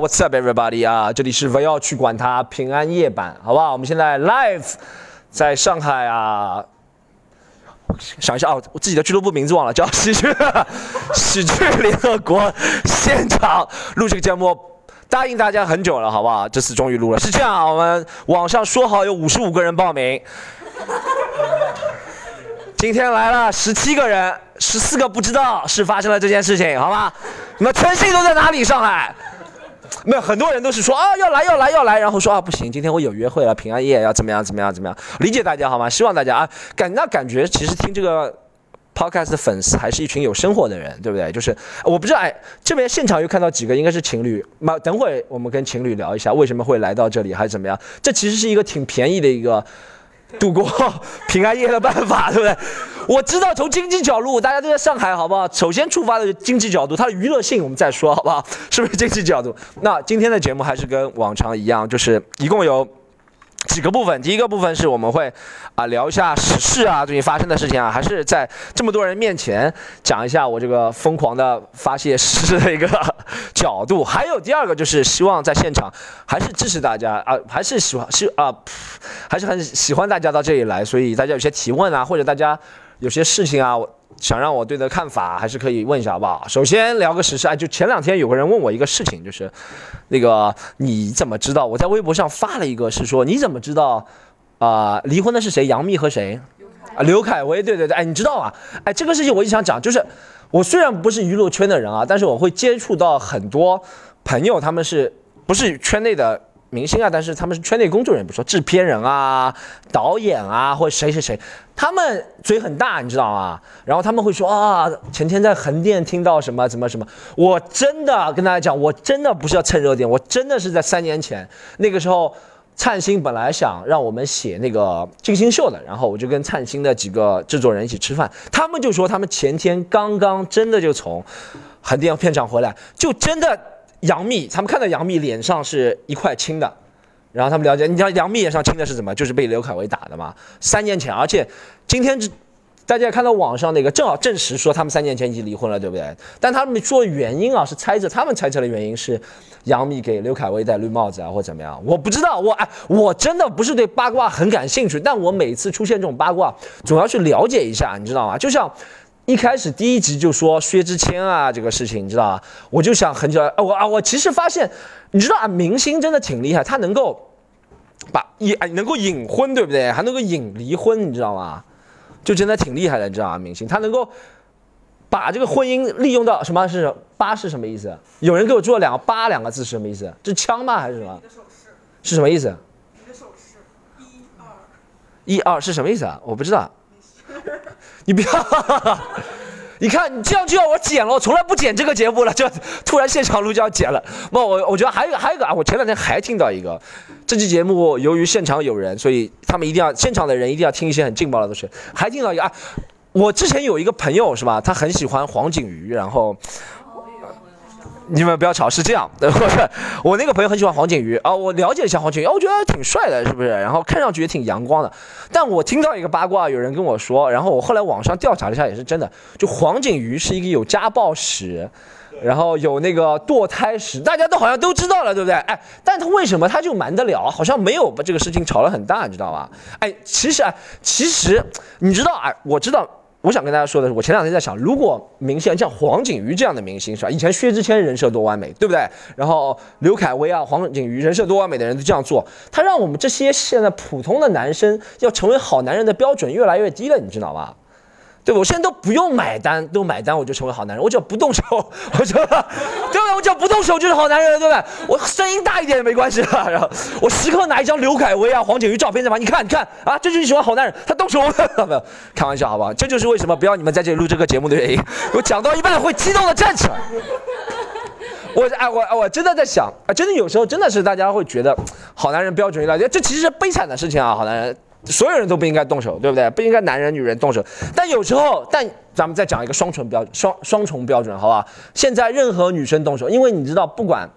What's up, everybody 啊？这里是不要去管它平安夜版，好不好？我们现在 live 在上海啊，想一下哦，我自己的俱乐部名字忘了，叫喜 剧喜剧联合国现场录这个节目，答应大家很久了，好不好？这次终于录了。是这样啊，我们网上说好有五十五个人报名，今天来了十七个人，十四个不知道是发生了这件事情，好吧？你们全信都在哪里？上海？没有，很多人都是说啊要来要来要来，然后说啊不行，今天我有约会了，平安夜要怎么样怎么样怎么样？理解大家好吗？希望大家啊感那感觉其实听这个 podcast 的粉丝还是一群有生活的人，对不对？就是我不知道哎，这边现场又看到几个应该是情侣，那等会我们跟情侣聊一下为什么会来到这里还是怎么样？这其实是一个挺便宜的一个。度过平安夜的办法，对不对？我知道从经济角度，大家都在上海，好不好？首先触发的经济角度，它的娱乐性我们再说，好不好？是不是经济角度？那今天的节目还是跟往常一样，就是一共有。几个部分，第一个部分是我们会啊聊一下时事啊，最近发生的事情啊，还是在这么多人面前讲一下我这个疯狂的发泄时事的一个 角度。还有第二个就是希望在现场还是支持大家啊，还是喜欢是啊，还是很喜欢大家到这里来，所以大家有些提问啊，或者大家有些事情啊。想让我对的看法，还是可以问一下，好不好？首先聊个实事，哎，就前两天有个人问我一个事情，就是，那个你怎么知道？我在微博上发了一个，是说你怎么知道，啊，离婚的是谁？杨幂和谁？啊，刘恺威，对对对，哎，你知道啊？哎，这个事情我一直想讲，就是我虽然不是娱乐圈的人啊，但是我会接触到很多朋友，他们是不是圈内的？明星啊，但是他们是圈内工作人员，比如说制片人啊、导演啊，或者谁谁谁，他们嘴很大，你知道吗？然后他们会说啊，前天在横店听到什么什么什么，我真的跟大家讲，我真的不是要蹭热点，我真的是在三年前那个时候，灿星本来想让我们写那个金星秀的，然后我就跟灿星的几个制作人一起吃饭，他们就说他们前天刚刚真的就从横店片场回来，就真的。杨幂，他们看到杨幂脸上是一块青的，然后他们了解，你知道杨幂脸上青的是什么？就是被刘恺威打的嘛。三年前，而且今天这大家看到网上那个正好证实说他们三年前已经离婚了，对不对？但他们说原因啊是猜测，他们猜测的原因是杨幂给刘恺威戴绿帽子啊，或怎么样？我不知道，我哎，我真的不是对八卦很感兴趣，但我每次出现这种八卦，总要去了解一下，你知道吗？就像。一开始第一集就说薛之谦啊这个事情，你知道吧？我就想很久啊，我啊我其实发现，你知道啊，明星真的挺厉害，他能够把引能够隐婚，对不对？还能够引离婚，你知道吗？就真的挺厉害的，你知道吗？明星他能够把这个婚姻利用到什么是八是什么意思？有人给我做了两个八两个字是什么意思？这枪吗还是什么？是什么意思？一二是什么意思啊？我不知道。你不要，你看你这样就要我剪了，我从来不剪这个节目了，就突然现场录就要剪了。不，我我觉得还有还有一个啊，我前两天还听到一个，这期节目由于现场有人，所以他们一定要现场的人一定要听一些很劲爆的东西。还听到一个啊，我之前有一个朋友是吧，他很喜欢黄景瑜，然后。你们不要吵，是这样，我那个朋友很喜欢黄景瑜啊，我了解一下黄景瑜，我觉得挺帅的，是不是？然后看上去也挺阳光的。但我听到一个八卦，有人跟我说，然后我后来网上调查了一下，也是真的。就黄景瑜是一个有家暴史，然后有那个堕胎史，大家都好像都知道了，对不对？哎，但他为什么他就瞒得了？好像没有把这个事情炒得很大，你知道吧？哎，其实啊，其实你知道啊，我知道。我想跟大家说的是，我前两天在想，如果明星像黄景瑜这样的明星是吧？以前薛之谦人设多完美，对不对？然后刘恺威啊、黄景瑜人设多完美的人都这样做，他让我们这些现在普通的男生要成为好男人的标准越来越低了，你知道吧？对我现在都不用买单，都买单我就成为好男人，我只要不动手，我就，对吧？我只要不动手就是好男人，对不对？我声音大一点也没关系的，然后我时刻拿一张刘恺威啊、黄景瑜照片在旁，你看，你看啊，这就是你喜欢好男人，他动手了，没有？开玩笑，好不好？这就是为什么不要你们在这里录这个节目的原因。我讲到一半会激动的站起来，我哎我我真的在想啊，真的有时候真的是大家会觉得好男人标准越来越，这其实是悲惨的事情啊，好男人。所有人都不应该动手，对不对？不应该男人女人动手。但有时候，但咱们再讲一个双重标双双重标准，好不好？现在任何女生动手，因为你知道，不管，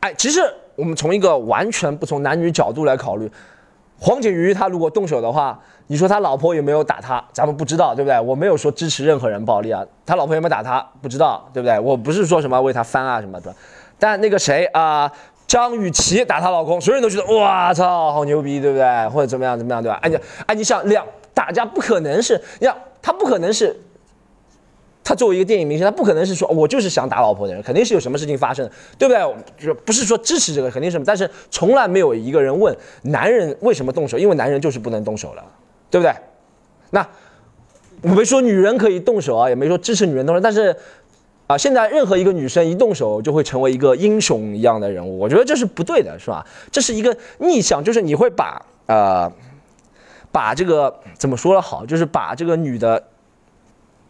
哎，其实我们从一个完全不从男女角度来考虑，黄景瑜他如果动手的话，你说他老婆有没有打他？咱们不知道，对不对？我没有说支持任何人暴力啊，他老婆有没有打他？不知道，对不对？我不是说什么为他翻啊什么的。但那个谁啊、张雨绮打她老公，所有人都觉得哇操，好牛逼，对不对？或者怎么样怎么样，对吧？哎你哎，你想两大家不可能是，你想他不可能是。他作为一个电影明星，他不可能是说我就是想打老婆的人，肯定是有什么事情发生，对不对？就是不是说支持这个，肯定是什么，但是从来没有一个人问男人为什么动手，因为男人就是不能动手了，对不对？那我没说女人可以动手啊，也没说支持女人动手，但是啊，现在任何一个女生一动手就会成为一个英雄一样的人物，我觉得这是不对的，是吧？这是一个逆向，就是你会把呃把这个怎么说的好，就是把这个女的。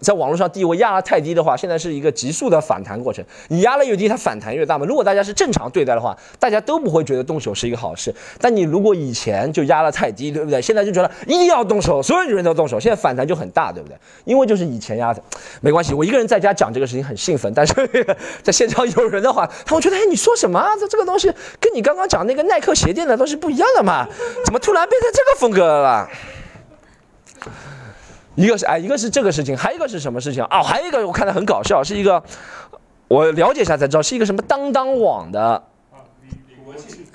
在网络上地位压得太低的话，现在是一个急速的反弹过程。你压了越低，它反弹越大嘛。如果大家是正常对待的话，大家都不会觉得动手是一个好事。但你如果以前就压得太低，对不对？现在就觉得一定要动手，所有女人都动手，现在反弹就很大，对不对？因为就是以前压的，没关系。我一个人在家讲这个事情很兴奋，但是 在现场有人的话，他会觉得，哎，你说什么？这这个东西跟你刚刚讲那个耐克鞋垫的东西不一样的嘛？怎么突然变成这个风格了？一个是哎，一个是这个事情，还有一个是什么事情啊？还有一个我看的很搞笑，是一个我了解一下才知道，是一个什么当当网的，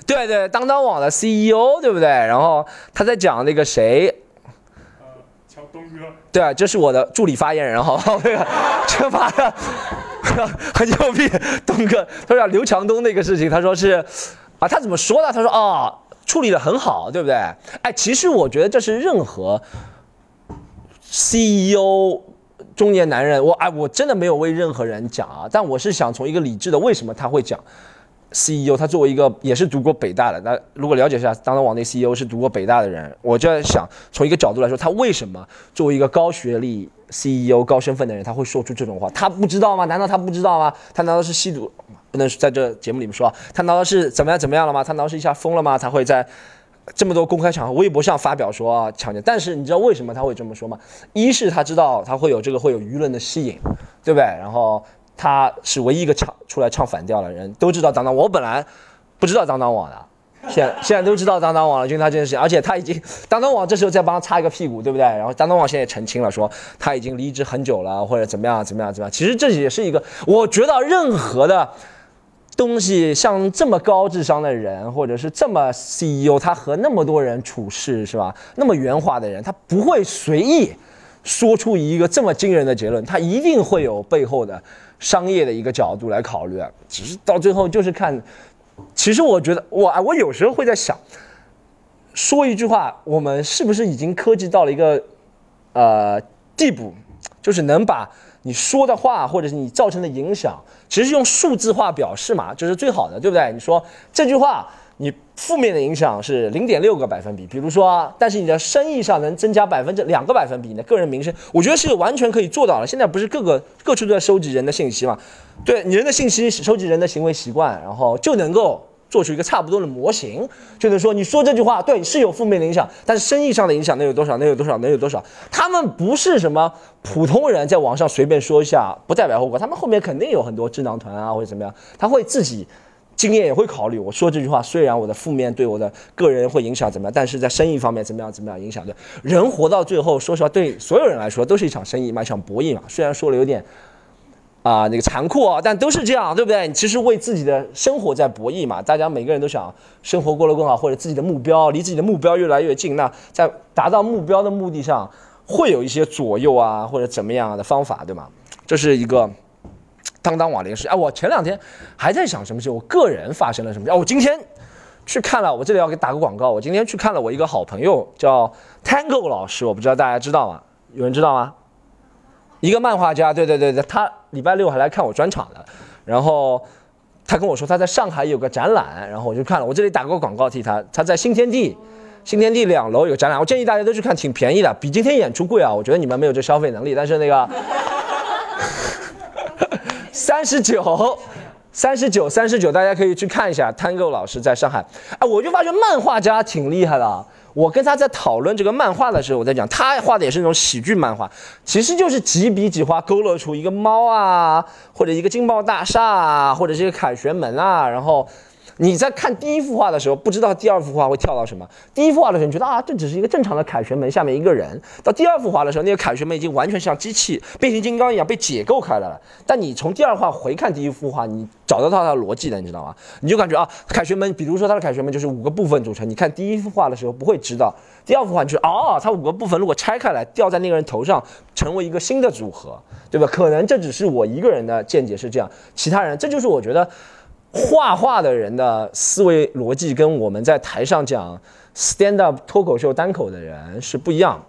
对对，当当网的 CEO，对不对？然后他在讲那个谁，呃，乔东哥，对啊，这是我的助理发言人，哈，那个这妈的 很牛逼，东哥，他说刘强东那个事情，他说是啊，他怎么说的？他说啊，处理的很好，对不对？哎，其实我觉得这是任何 CEO 中年男人，我哎，我真的没有为任何人讲啊，但我是想从一个理智的，为什么他会讲 CEO？他作为一个也是读过北大的，那如果了解一下当当网那 CEO 是读过北大的人，我就在想，从一个角度来说，他为什么作为一个高学历 CEO、高身份的人，他会说出这种话？他不知道吗？难道他不知道吗？他难道是吸毒？不能在这节目里面说，他难道是怎么样怎么样了吗？他难道是一下疯了吗？他会在这么多公开场合、微博上发表说啊强奸，但是你知道为什么他会这么说吗？一是他知道他会有这个会有舆论的吸引，对不对？然后他是唯一一个唱出来唱反调的人，都知道当当，我本来不知道当当网的。现现在都知道当当网了，就因为他这件事情，而且他已经当当网这时候再帮他擦一个屁股，对不对？然后当当网现在澄清了，说他已经离职很久了，或者怎么样怎么样怎么样。其实这也是一个，我觉得任何的东西，像这么高智商的人，或者是这么 CEO，他和那么多人处事是吧？那么圆滑的人，他不会随意说出一个这么惊人的结论，他一定会有背后的商业的一个角度来考虑。只是到最后就是看。其实我觉得，我啊，我有时候会在想，说一句话，我们是不是已经科技到了一个呃地步，就是能把你说的话或者是你造成的影响，其实用数字化表示嘛，就是最好的，对不对？你说这句话，你负面的影响是零点六个百分比，比如说，但是你的生意上能增加百分之两个百分比，你的个人名声，我觉得是完全可以做到的。现在不是各个各处都在收集人的信息嘛？对你人的信息，收集人的行为习惯，然后就能够做出一个差不多的模型，就能说你说这句话对是有负面的影响，但是生意上的影响能有多少？能有多少？能有多少？他们不是什么普通人，在网上随便说一下不代表后果，他们后面肯定有很多智囊团啊或者怎么样，他会自己。经验也会考虑，我说这句话虽然我的负面对我的个人会影响怎么样，但是在生意方面怎么样怎么样影响的。人活到最后，说实话，对所有人来说都是一场生意嘛，一场博弈嘛。虽然说了有点啊、那个残酷啊，但都是这样，对不对？你其实为自己的生活在博弈嘛，大家每个人都想生活过得更好，或者自己的目标离自己的目标越来越近。那在达到目标的目的上，会有一些左右啊，或者怎么样的方法，对吗？这是一个。当当网联事，哎，我前两天还在想什么事，我个人发生了什么事。哦，我今天去看了，我这里要给打个广告，我今天去看了我一个好朋友叫 Tango 老师，我不知道大家知道吗？有人知道吗？一个漫画家，对对对对，他礼拜六还来看我专场的，然后他跟我说他在上海有个展览，然后我就看了，我这里打个广告替他，他在新天地。新天地两楼有展览，我建议大家都去看，挺便宜的，比今天演出贵啊。我觉得你们没有这消费能力，但是那个 三十九，三十九，三十九，大家可以去看一下。Tango 老师在上海，哎，我就发觉漫画家挺厉害的。我跟他在讨论这个漫画的时候，我在讲他画的也是那种喜剧漫画，其实就是几笔几画勾勒出一个猫啊，或者一个金茂大厦啊，或者是一个凯旋门啊，然后你在看第一幅画的时候，不知道第二幅画会跳到什么。第一幅画的时候，你觉得啊，这只是一个正常的凯旋门下面一个人；到第二幅画的时候，那个凯旋门已经完全像机器变形金刚一样被解构开来了。但你从第二画回看第一幅画，你找得到它的逻辑的，你知道吗？你就感觉啊，凯旋门，比如说它的凯旋门就是五个部分组成。你看第一幅画的时候不会知道，第二幅画就是哦，它五个部分如果拆开来掉在那个人头上，成为一个新的组合，对吧？可能这只是我一个人的见解是这样，其他人这就是我觉得。画画的人的思维逻辑跟我们在台上讲 stand up 脱口秀单口的人是不一样，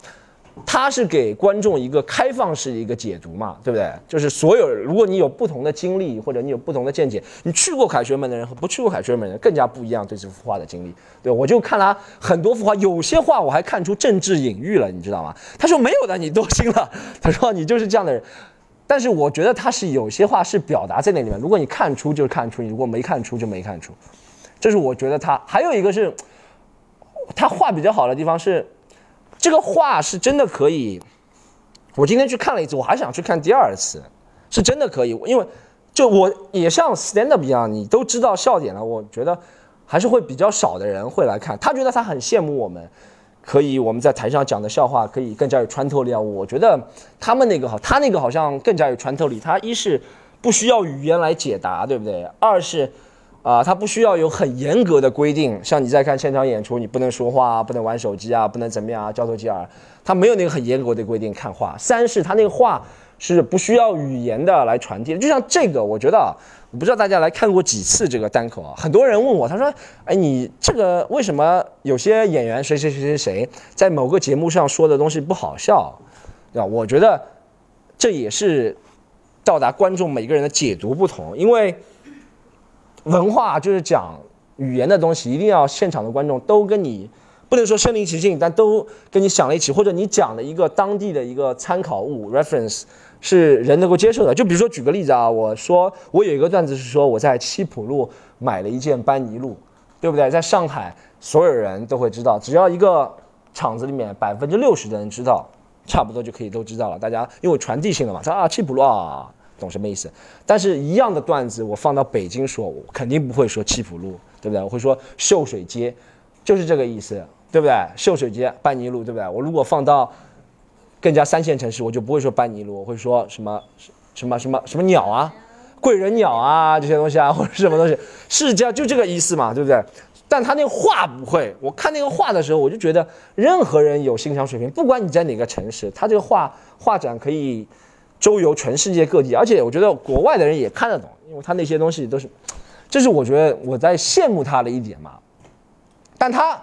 他是给观众一个开放式的一个解读嘛，对不对？就是所有如果你有不同的经历或者你有不同的见解，你去过凯旋门的人和不去过凯旋门的人更加不一样对这幅画的经历。对我就看了很多幅画，有些画我还看出政治隐喻了，你知道吗？他说没有的，你多心了。他说你就是这样的人。但是我觉得他是有些话是表达在那里面，如果你看出就看出，你如果没看出就没看出，这是我觉得他还有一个是，他画比较好的地方是，这个画是真的可以，我今天去看了一次，我还想去看第二次，是真的可以，因为就我也像 stand up 一样，你都知道笑点了，我觉得还是会比较少的人会来看，他觉得他很羡慕我们。可以，我们在台上讲的笑话可以更加有穿透力啊！我觉得他们那个好，他那个好像更加有穿透力。他一是不需要语言来解答，对不对？二是，啊，他不需要有很严格的规定，像你在看现场演出，你不能说话，不能玩手机啊，不能怎么样啊，交头接耳，他没有那个很严格的规定看话。三是他那个话是不需要语言的来传递，就像这个，我觉得。我不知道大家来看过几次这个单口啊？很多人问我，他说：“哎，你这个为什么有些演员谁谁谁谁谁在某个节目上说的东西不好笑，对吧？”我觉得这也是到达观众每个人的解读不同，因为文化就是讲语言的东西，一定要现场的观众都跟你不能说身临其境，但都跟你想了一起，或者你讲了一个当地的一个参考物 reference。是人能够接受的，就比如说举个例子啊，我说我有一个段子是说我在七浦路买了一件班尼路，对不对？在上海所有人都会知道，只要一个厂子里面百分之六十的人知道，差不多就可以都知道了。大家因为传递性的嘛，说啊七浦路啊，懂什么意思？但是一样的段子我放到北京说，我肯定不会说七浦路，对不对？我会说秀水街，就是这个意思，对不对？秀水街班尼路，对不对？我如果放到。更加三线城市，我就不会说班尼路，我会说什么什么什么什么鸟啊，贵人鸟啊这些东西啊，或者什么东西，是这样就这个意思嘛，对不对？但他那个画不会，我看那个画的时候，我就觉得任何人有欣赏水平，不管你在哪个城市，他这个画画展可以周游全世界各地，而且我觉得国外的人也看得懂，因为他那些东西都是，这是我觉得我在羡慕他的一点嘛。但他，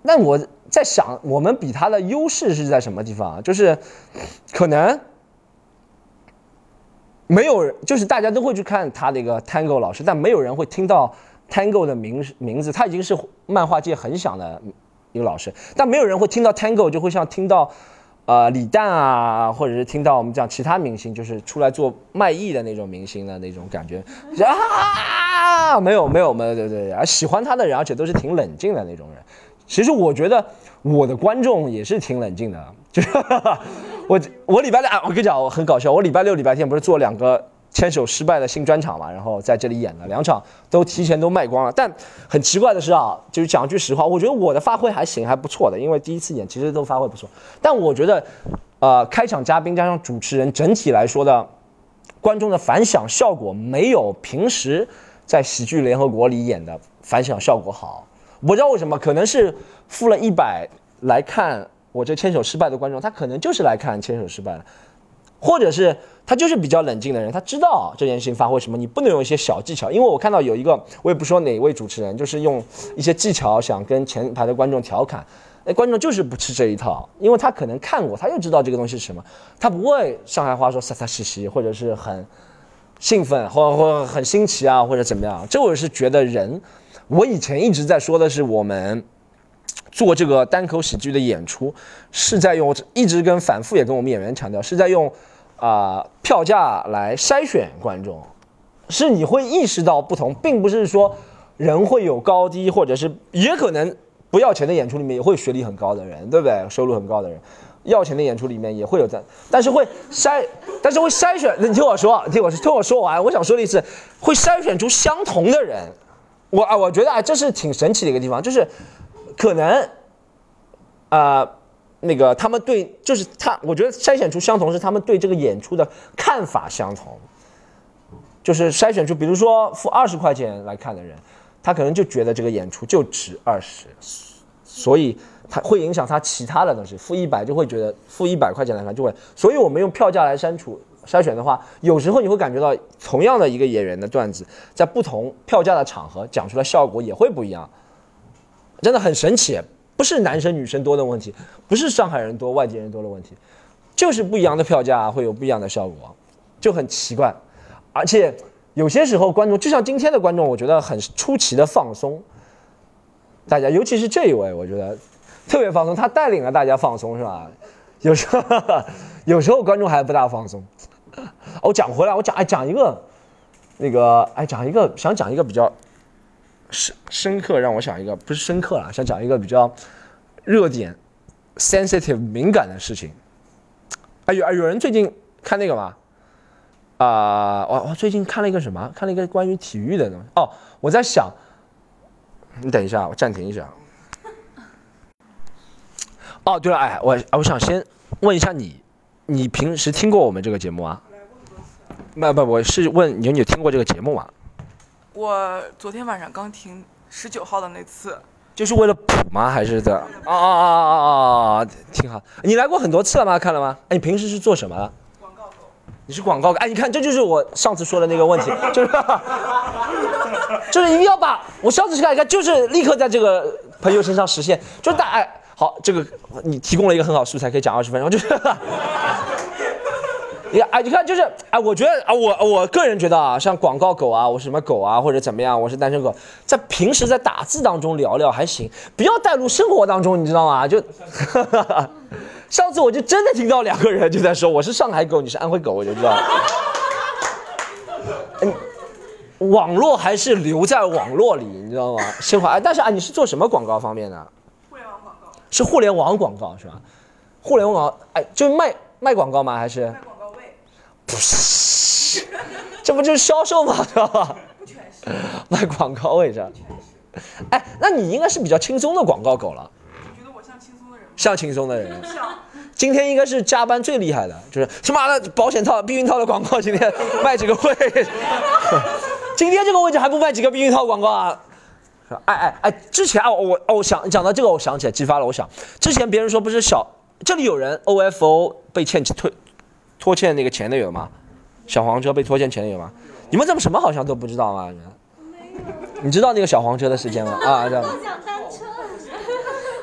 那我。在想，我们比他的优势是在什么地方啊？就是，可能没有人，就是大家都会去看他的一个 Tango 老师，但没有人会听到 Tango 的名名字。他已经是漫画界很响的一个老师，但没有人会听到 Tango 就会像听到，呃，李诞啊，或者是听到我们讲其他明星，就是出来做卖艺的那种明星的那种感觉啊，没有没有没有对对对，喜欢他的人，而且都是挺冷静的那种人。其实我觉得我的观众也是挺冷静的，就是我我礼拜六，我跟你讲，我很搞笑，我礼拜六、礼拜天不是做两个牵手失败的新专场嘛，然后在这里演了两场，都提前都卖光了。但很奇怪的是啊，就是讲句实话，我觉得我的发挥还行，还不错的，因为第一次演其实都发挥不错。但我觉得，呃，开场嘉宾加上主持人整体来说的观众的反响效果没有平时在喜剧联合国里演的反响效果好。不知道为什么，可能是付了一百来看我这牵手失败的观众，他可能就是来看牵手失败的，或者是他就是比较冷静的人，他知道这件事情发挥什么，你不能用一些小技巧。因为我看到有一个，我也不说哪位主持人，就是用一些技巧想跟前排的观众调侃，那观众就是不吃这一套，因为他可能看过，他又知道这个东西是什么，他不会上海话说撒撒兮兮，或者是很兴奋，或或很新奇啊，或者怎么样。这我是觉得人。我以前一直在说的是，我们做这个单口喜剧的演出，是在用一直跟反复也跟我们演员强调，是在用啊票价来筛选观众，是你会意识到不同，并不是说人会有高低，或者是也可能不要钱的演出里面也会学历很高的人，对不对？收入很高的人，要钱的演出里面也会有这样，但是会筛，但是会筛选。你听我说，听我听我说完，我想说的意思，会筛选出相同的人。我啊，我觉得啊，这是挺神奇的一个地方，就是可能啊、那个他们对，就是他，我觉得筛选出相同是他们对这个演出的看法相同。就是筛选出，比如说付二十块钱来看的人，他可能就觉得这个演出就值二十，所以他会影响他其他的东西。付一百就会觉得付一百块钱来看就会，所以我们用票价来删除筛选的话，有时候你会感觉到同样的一个演员的段子，在不同票价的场合讲出来效果也会不一样，真的很神奇。不是男生女生多的问题，不是上海人多外地人多的问题，就是不一样的票价会有不一样的效果，就很奇怪。而且有些时候观众，就像今天的观众，我觉得很出奇的放松。大家，尤其是这一位，我觉得特别放松，他带领了大家放松，是吧？有时候，有时候观众还不大放松。我讲回来，我讲哎讲一个，那个哎讲一个，想讲一个比较深深刻，让我想一个不是深刻啦，想讲一个比较热点、sensitive 敏感的事情。哎有哎有人最近看那个吗？啊，我我最近看了一个什么？看了一个关于体育的东西。哦，我在想，你等一下，我暂停一下。哦，对了，哎，我我想先问一下你，你平时听过我们这个节目啊？不不，我是问你，你有听过这个节目吗？我昨天晚上刚听十九号的那次，就是为了补吗？还是的？啊啊啊啊啊啊！挺好。你来过很多次了吗？看了吗？哎，你平时是做什么的？广告狗。你是广告？哎，你看，这就是我上次说的那个问题，就是就是一定要把我上次看一看，就是立刻在这个朋友身上实现，就是大哎，好，这个你提供了一个很好素材，可以讲二十分钟，就是。你看，哎，你看，就是，哎，我觉得啊，我我个人觉得啊，像广告狗啊，我是什么狗啊，或者怎么样，我是单身狗，在平时在打字当中聊聊还行，不要带入生活当中，你知道吗？就，上次我就真的听到两个人就在说，我是上海狗，你是安徽狗，我就知道。嗯，网络还是留在网络里，你知道吗？生活，哎，但是啊，你是做什么广告方面的？互联网广告，是互联网广告是吧？互联网，哎，就卖卖广告吗？还是卖？广告位，不是，这不就是销售吗？对吧？不全是，卖广告位置。哎，那你应该是比较轻松的广告狗了，我觉得我像轻松的人吗，像轻松的人。像今天应该是加班最厉害的，就是他妈的保险套、避孕套的广告，今天 卖几个位？今天这个位置还不卖几个避孕套广告啊？哎哎哎，之前啊，我哦，我想讲到这个，我想起来，激发了。我想之前别人说不是小，这里有人 OFO 被欠拖拖欠那个钱的有吗？小黄车被拖欠钱的有吗？你们怎么什么好像都不知道吗？你知道那个小黄车的事件吗？啊，这样。单车，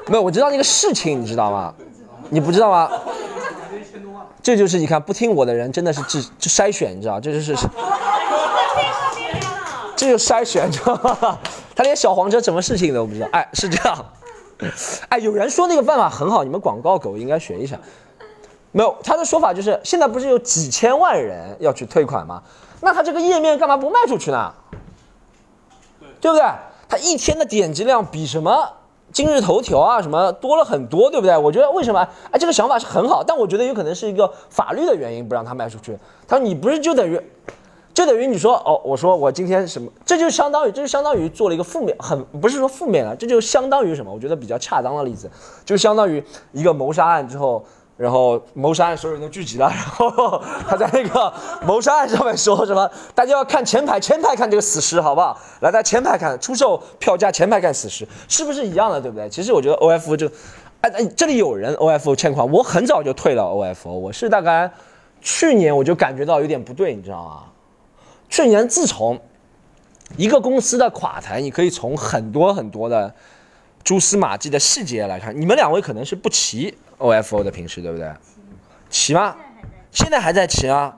没有，我知道那个事情，你知道吗？你不知道吗？这就是你看不听我的人真的是智就筛选，你知道，这就是这就筛选，知道吗？他连小黄车什么事情都不知道。哎，是这样。哎，有人说那个办法很好，你们广告狗应该学一下。没有，他的说法就是现在不是有几千万人要去退款吗？那他这个页面干嘛不卖出去呢？对不对？他一天的点击量比什么今日头条啊什么多了很多，对不对？我觉得为什么？哎，这个想法是很好，但我觉得有可能是一个法律的原因不让他卖出去。他说你不是就等于，就等于你说哦，我说我今天什么，这就相当于这就相当于做了一个负面，很不是说负面了，这就相当于什么？我觉得比较恰当的例子，就相当于一个谋杀案之后。然后谋杀案所有人都聚集了，然后 他在那个谋杀案上面说什么？大家要看前排，前排看这个死尸，好不好？来，在前排看，出售票价前排看死尸，是不是一样的？对不对？其实我觉得 O F 这，哎哎，这里有人 O F 欠款，我很早就退了 O F，我是大概去年我就感觉到有点不对，你知道吗？去年自从一个公司的垮台，你可以从很多很多的蛛丝马迹的细节来看，你们两位可能是不齐 OFO 的平时对不对？骑吗？现在还在骑啊？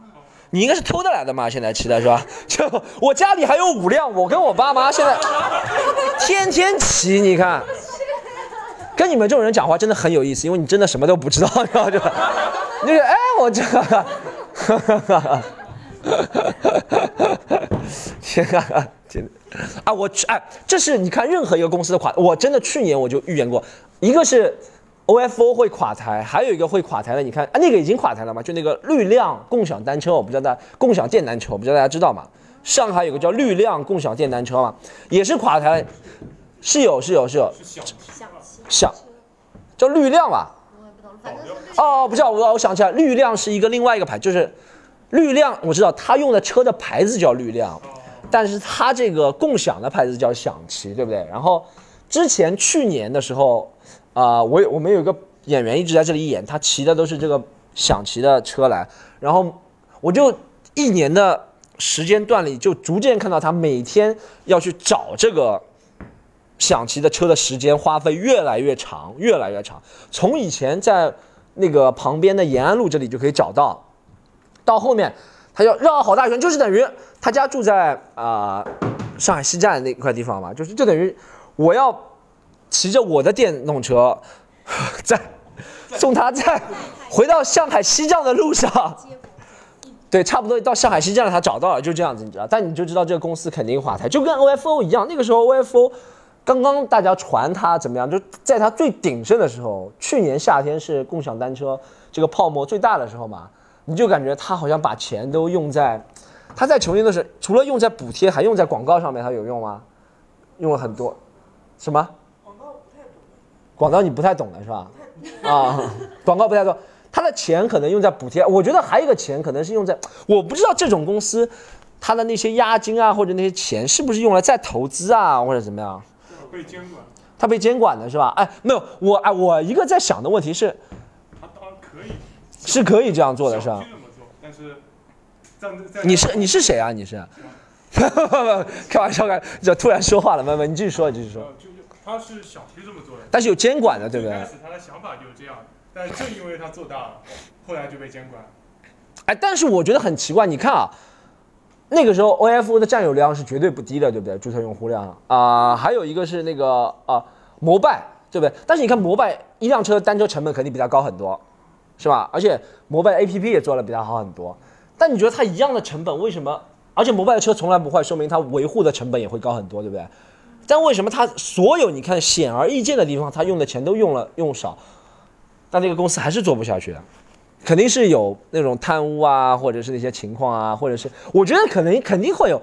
你应该是偷的来的嘛？现在骑的是吧？就我家里还有五辆，我跟我爸妈现在天天骑，你看。跟你们这种人讲话真的很有意思，因为你真的什么都不知道，你知道 就，就是哎，我这个，天啊，真的啊，我去哎，这是你看任何一个公司的垮，我真的去年我就预言过，一个是 OFO 会垮台，还有一个会垮台的，你看啊，那个已经垮台了嘛？就那个绿量共享单车，我不知道大家共享电单车，我不知道大家知道吗？上海有个叫绿量共享电单车嘛，也是垮台了，是有是有是有，是小气小汽小叫绿量吧？哦，不知道，我我想起来，绿量是一个另外一个牌，就是绿量，我知道他用的车的牌子叫绿量，哦，但是它这个共享的牌子叫享骑，对不对？然后之前去年的时候，啊、我有我们有一个演员一直在这里演，他骑的都是这个享旗的车来，然后我就一年的时间段里，就逐渐看到他每天要去找这个想骑的车的时间花费越来越长，越来越长。从以前在那个旁边的延安路这里就可以找到，到后面他要绕好大圈，就是等于他家住在啊、上海西站那块地方嘛，就是就等于我要骑着我的电动车，在送他在回到上海西站的路上，对，差不多到上海西站了，他找到了，就这样子，你知道？但你就知道这个公司肯定垮台，就跟 OFO 一样，那个时候 OFO 刚刚大家传它怎么样，就在它最鼎盛的时候，去年夏天是共享单车这个泡沫最大的时候嘛，你就感觉他好像把钱都用在，他在穷年的时候，除了用在补贴，还用在广告上面，他有用吗？用了很多，什么？广告你不太懂的是吧？啊，广告不太懂，他的钱可能用在补贴，我觉得还有一个钱可能是用在，我不知道这种公司，他的那些押金啊或者那些钱是不是用来再投资啊或者怎么样？被监管，他被监管的是吧？哎，没有，我哎我一个在想的问题是，他当然可以是可以这样做的是吧你是你是谁啊？你是？开玩笑，开，就突然说话了，慢慢你继续说，你继续说。他是小区这么做的，但是有监管的，对不对最开？始他的想法就是这样，但正因为他做大了，后来就被监管。哎，但是我觉得很奇怪，你看啊，那个时候 OFO 的占有量是绝对不低的，对不对？注册用户量啊、还有一个是那个啊、摩拜，对不对？但是你看摩拜一辆车单车成本肯定比它高很多，是吧？而且摩拜 APP 也做的比它好很多，但你觉得它一样的成本，为什么？而且摩拜的车从来不坏，说明它维护的成本也会高很多，对不对？但为什么他所有你看显而易见的地方，他用的钱都用了用少，但这个公司还是做不下去的？肯定是有那种贪污啊，或者是那些情况啊，或者是我觉得可能肯定会有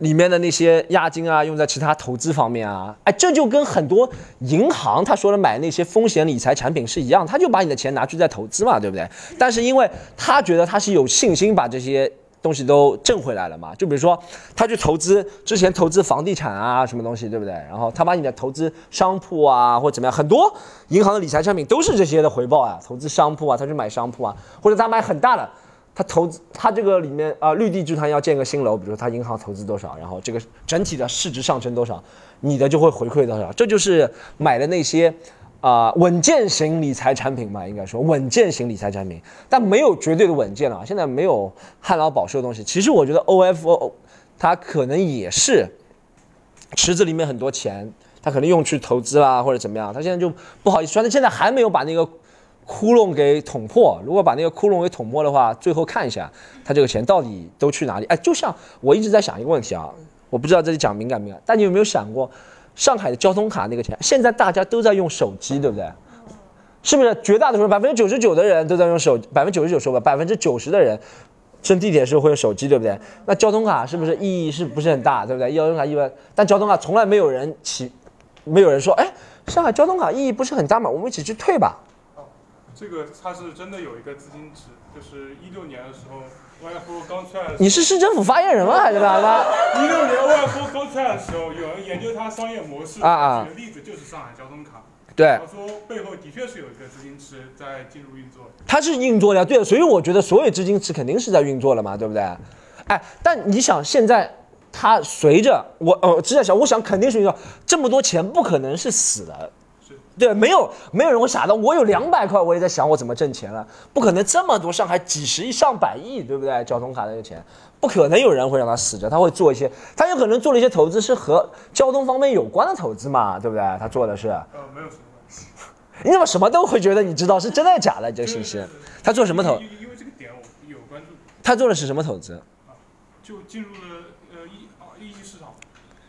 里面的那些押金啊，用在其他投资方面啊，哎，这就跟很多银行他说的买那些风险理财产品是一样，他就把你的钱拿去再投资嘛，对不对？但是因为他觉得他是有信心把这些东西都挣回来了嘛，就比如说他去投资之前投资房地产啊什么东西，对不对？然后他把你的投资商铺啊或者怎么样，很多银行的理财产品都是这些的回报啊，投资商铺啊，他去买商铺啊，或者他买很大的。他投资，他这个里面啊、绿地集团要建个新楼，比如说他银行投资多少，然后这个整体的市值上升多少，你的就会回馈多少，这就是买的那些啊、稳健型理财产品嘛，应该说稳健型理财产品，但没有绝对的稳健啊，现在没有旱涝保收的东西。其实我觉得 OFO 它可能也是池子里面很多钱，他可能用去投资啦或者怎么样，他现在就不好意思，但现在还没有把那个窟窿给捅破。如果把那个窟窿给捅破的话，最后看一下他这个钱到底都去哪里？哎，就像我一直在想一个问题啊，我不知道这里讲敏感不敏感，但你有没有想过，上海的交通卡那个钱，现在大家都在用手机，对不对？是不是绝大多数百分之九十九的人都在用手，百分之九十九说吧，百分之九十的人乘地铁的时候会用手机，对不对？那交通卡是不是意义是不是很大，对不对？交通卡意外，但交通卡从来没有人起，没有人说，哎，上海交通卡意义不是很大嘛，我们一起去退吧。这个它是真的有一个资金池，就是一六年的时候你是市政府发言人吗？还是干嘛？一六年 YFO 刚出来的时候，有人研究它商业模式，啊啊举的例子就是上海交通卡。对他，说背后的确是有一个资金池在进入运作。它是运作的呀，对，所以我觉得所有资金池肯定是在运作了嘛，对不对？哎，但你想现在它随着我呃，只在想，我想肯定是运作，这么多钱不可能是死的，是对，没有没有人会傻到我有两百块，我也在想我怎么挣钱了，不可能这么多上海几十亿上百亿，对不对？交通卡那个钱，不可能有人会让他死着，他会做一些，他有可能做了一些投资是和交通方面有关的投资嘛，对不对？他做的是，呃，没有什么关系。你怎么什么都会觉得你知道是真的假的这个信息他做什么投？因为这个点我有关注，他做的是什么投资？就进入了呃一啊一级市场，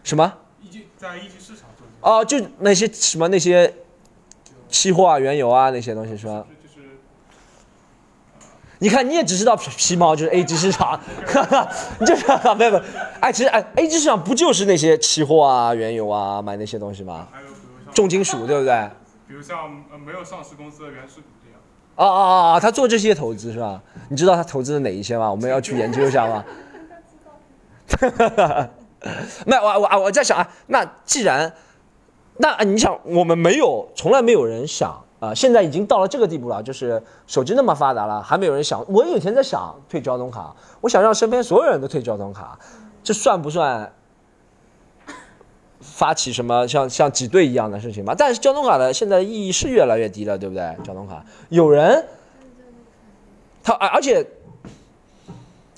什么？一级在一级市场做的。哦，就那些什么那些期货啊、原油啊那些东西是吧？你看，你也只知道皮皮毛就是 A 级市场，你 就是没有没有，哎，其实哎 A 级市场不就是那些期货啊、原油啊，买那些东西吗？还有比如像重金属对不对？比如像呃没有上市公司的原始股这样。啊啊啊啊！他做这些投资是吧？你知道他投资的哪一些吗？我们要去研究一下吗？没有，我我我在想啊，那既然，那你想，我们没有，从来没有人想啊、现在已经到了这个地步了，就是手机那么发达了，还没有人想。我有天在想退交通卡，我想让身边所有人都退交通卡，这算不算发起什么像像挤兑一样的事情吧？但是交通卡的现在意义是越来越低了，对不对？交通卡有人，他而而且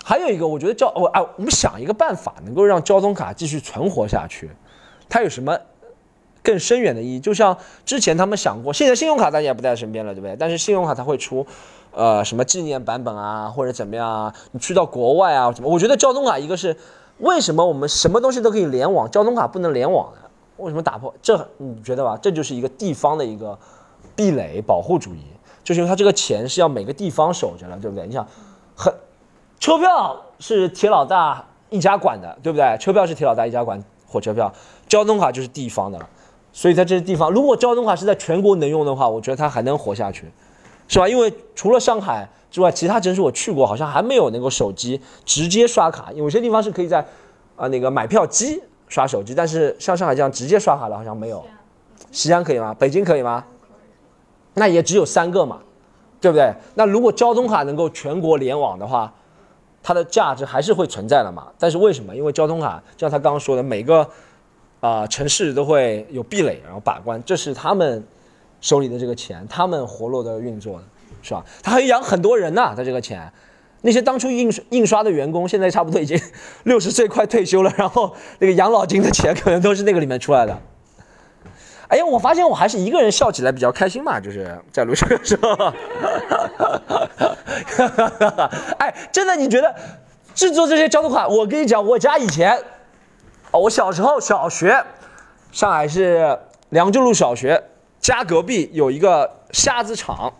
还有一个，我觉得交我哎，我们想一个办法，能够让交通卡继续存活下去，它有什么更深远的意义？就像之前他们想过，现在信用卡大家也不带身边了，对不对？但是信用卡它会出，呃，什么纪念版本啊，或者怎么样啊？你去到国外啊，怎么？我觉得交通卡一个是为什么我们什么东西都可以联网，交通卡不能联网呢？为什么打破？这你觉得吧？这就是一个地方的一个壁垒保护主义，就是因为它这个钱是要每个地方守着了，对不对？你想，很车票是铁老大一家管的，对不对？车票是铁老大一家管火车票，交通卡就是地方的了。所以在这些地方，如果交通卡是在全国能用的话，我觉得它还能活下去，是吧？因为除了上海之外，其他城市我去过，好像还没有能够手机直接刷卡。有些地方是可以在啊、那个买票机刷手机，但是像上海这样直接刷卡的，好像没有。西安可以吗？北京可以吗？那也只有三个嘛，对不对？那如果交通卡能够全国联网的话，它的价值还是会存在的嘛。但是为什么？因为交通卡，就像他刚刚说的，每个啊、城市都会有壁垒，然后把关，这是他们手里的这个钱，他们活络的运作的，是吧？他还养很多人呐、他这个钱。那些当初印印刷的员工，现在差不多已经 六十岁快退休了，然后那个养老金的钱可能都是那个里面出来的。哎呀，我发现我还是一个人笑起来比较开心嘛，就是在录这个时候。哎，真的，你觉得制作这些交通卡？我跟你讲，我家以前，我小时候小学，上海市良州路小学家隔壁有一个虾子厂，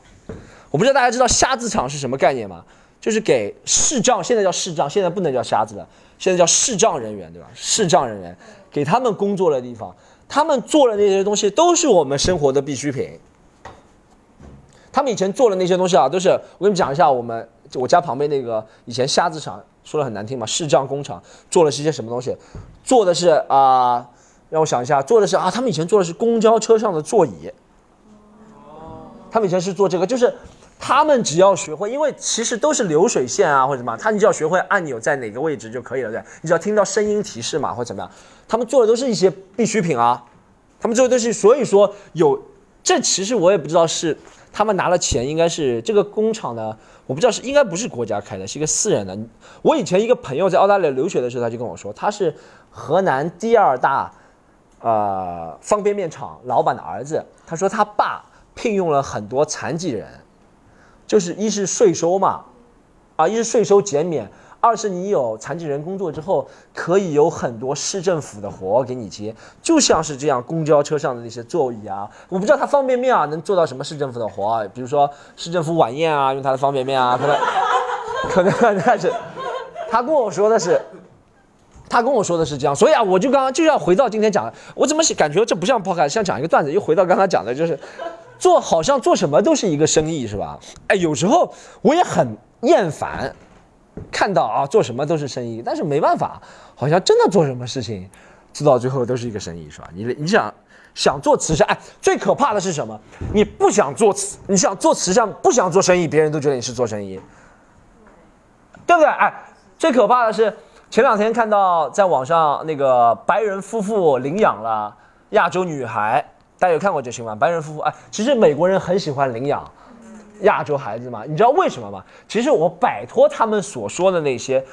我不知道大家知道虾子厂是什么概念吗？就是给视障，现在叫视障，现在不能叫瞎子了，现在叫视障人员，对吧？视障人员给他们工作的地方，他们做的那些东西都是我们生活的必需品。他们以前做的那些东西啊，都是我跟你们讲一下，我们我家旁边那个以前虾子厂，说的很难听嘛，视障工厂做的是一些什么东西？做的是啊、让我想一下，做的是啊，他们以前做的是公交车上的座椅。他们以前是做这个，就是他们只要学会，因为其实都是流水线啊或者什么，他你只要学会按钮在哪个位置就可以了，对，你只要听到声音提示嘛或者怎么样，他们做的都是一些必需品啊，他们做的都是，所以说有这其实我也不知道是他们拿了钱，应该是这个工厂呢，我不知道是应该不是国家开的，是一个私人的。我以前一个朋友在澳大利亚留学的时候，他就跟我说，他是河南第二大呃方便面厂老板的儿子，他说他爸聘用了很多残疾人，就是一是税收嘛，啊，一是税收减免，二是你有残疾人工作之后，可以有很多市政府的活给你接，就像是这样公交车上的那些座椅啊，我不知道他方便面啊能做到什么市政府的活，比如说市政府晚宴啊，用他的方便面啊，可能可能但是他跟我说的是。他跟我说的是这样，所以啊，我就刚刚就要回到今天讲的，我怎么感觉这不像抛开像讲一个段子，又回到刚刚讲的，就是做好像做什么都是一个生意，是吧？哎，有时候我也很厌烦，看到啊做什么都是生意，但是没办法，好像真的做什么事情，做到最后都是一个生意，是吧？你你想想做慈善，哎，最可怕的是什么？你不想做慈，你想做慈善，不想做生意，别人都觉得你是做生意，对不对？哎，最可怕的是前两天看到在网上那个白人夫妇领养了亚洲女孩，大家有看过这新闻？白人夫妇，哎，其实美国人很喜欢领养亚洲孩子嘛，你知道为什么吗？其实我摆脱他们所说的那些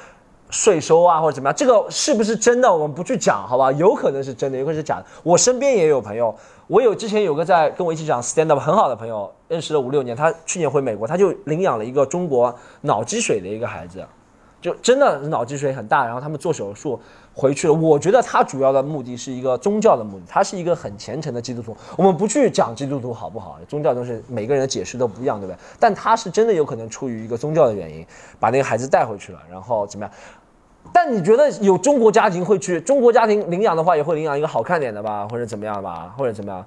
税收啊或者怎么样，这个是不是真的，我们不去讲，好吧？有可能是真的，有可能是假的。我身边也有朋友，我有之前有个在跟我一起讲 stand up 很好的朋友，认识了五六年，他去年回美国，他就领养了一个中国脑积水的一个孩子。就真的脑积水很大，然后他们做手术回去了。我觉得他主要的目的是一个宗教的目的，他是一个很虔诚的基督徒。我们不去讲基督徒好不好，宗教都是每个人的解释都不一样，对不对？但他是真的有可能出于一个宗教的原因，把那个孩子带回去了，然后怎么样？但你觉得有中国家庭会去？中国家庭领养的话，也会领养一个好看点的吧，或者怎么样吧，或者怎么样？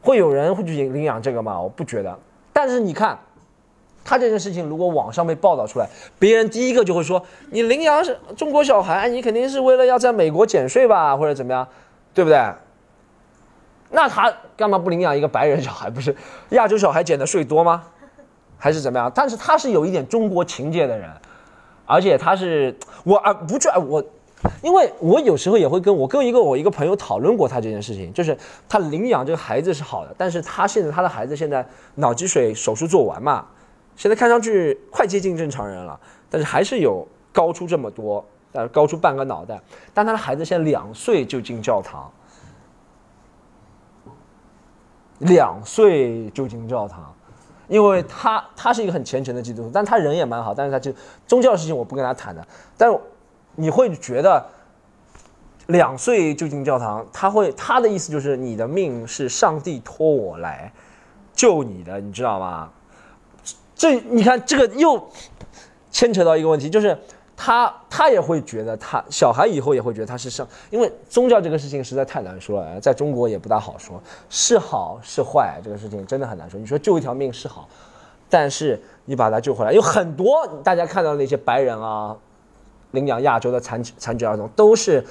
会有人会去领领养这个吗？我不觉得。但是你看。他这件事情如果网上被报道出来，别人第一个就会说你领养是中国小孩，你肯定是为了要在美国减税吧，或者怎么样，对不对？那他干嘛不领养一个白人小孩？不是亚洲小孩减的税多吗？还是怎么样？但是他是有一点中国情节的人，而且他是我啊不去我，因为我有时候也会跟我跟一个我一个朋友讨论过他这件事情，就是他领养这个孩子是好的，但是他现在他的孩子现在脑积水手术做完嘛。现在看上去快接近正常人了，但是还是有高出这么多，呃，高出半个脑袋。但他的孩子现在两岁就进教堂，两岁就进教堂，因为他他是一个很虔诚的基督徒，但他人也蛮好，但是他就宗教的事情我不跟他谈的。但你会觉得两岁就进教堂，他会他的意思就是你的命是上帝托我来救你的，你知道吗？这你看，这个又牵扯到一个问题，就是他他也会觉得他小孩以后也会觉得他是上，因为宗教这个事情实在太难说了，在中国也不大好说，是好是坏这个事情真的很难说。你说救一条命是好，但是你把他救回来，有很多大家看到那些白人啊，领养亚洲的残残疾儿童都是。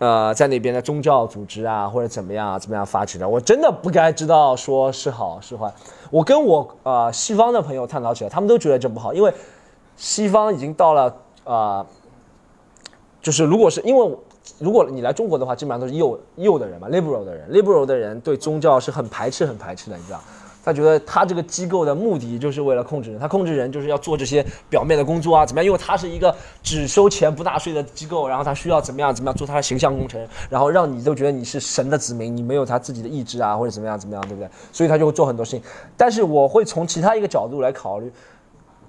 呃，在那边的宗教组织啊，或者怎么样怎么样发起的，我真的不该知道说是好是坏。我跟我呃西方的朋友探讨起来，他们都觉得这不好，因为西方已经到了啊，就是如果是因为如果你来中国的话，基本上都是右右的人嘛，liberal 的人，liberal 的人对宗教是很排斥很排斥的，你知道。他觉得他这个机构的目的就是为了控制人，他控制人就是要做这些表面的工作啊，怎么样？因为他是一个只收钱不纳税的机构，然后他需要怎么样怎么样做他的形象工程，然后让你都觉得你是神的子民，你没有他自己的意志啊，或者怎么样怎么样，对不对？所以他就会做很多事情。但是我会从其他一个角度来考虑，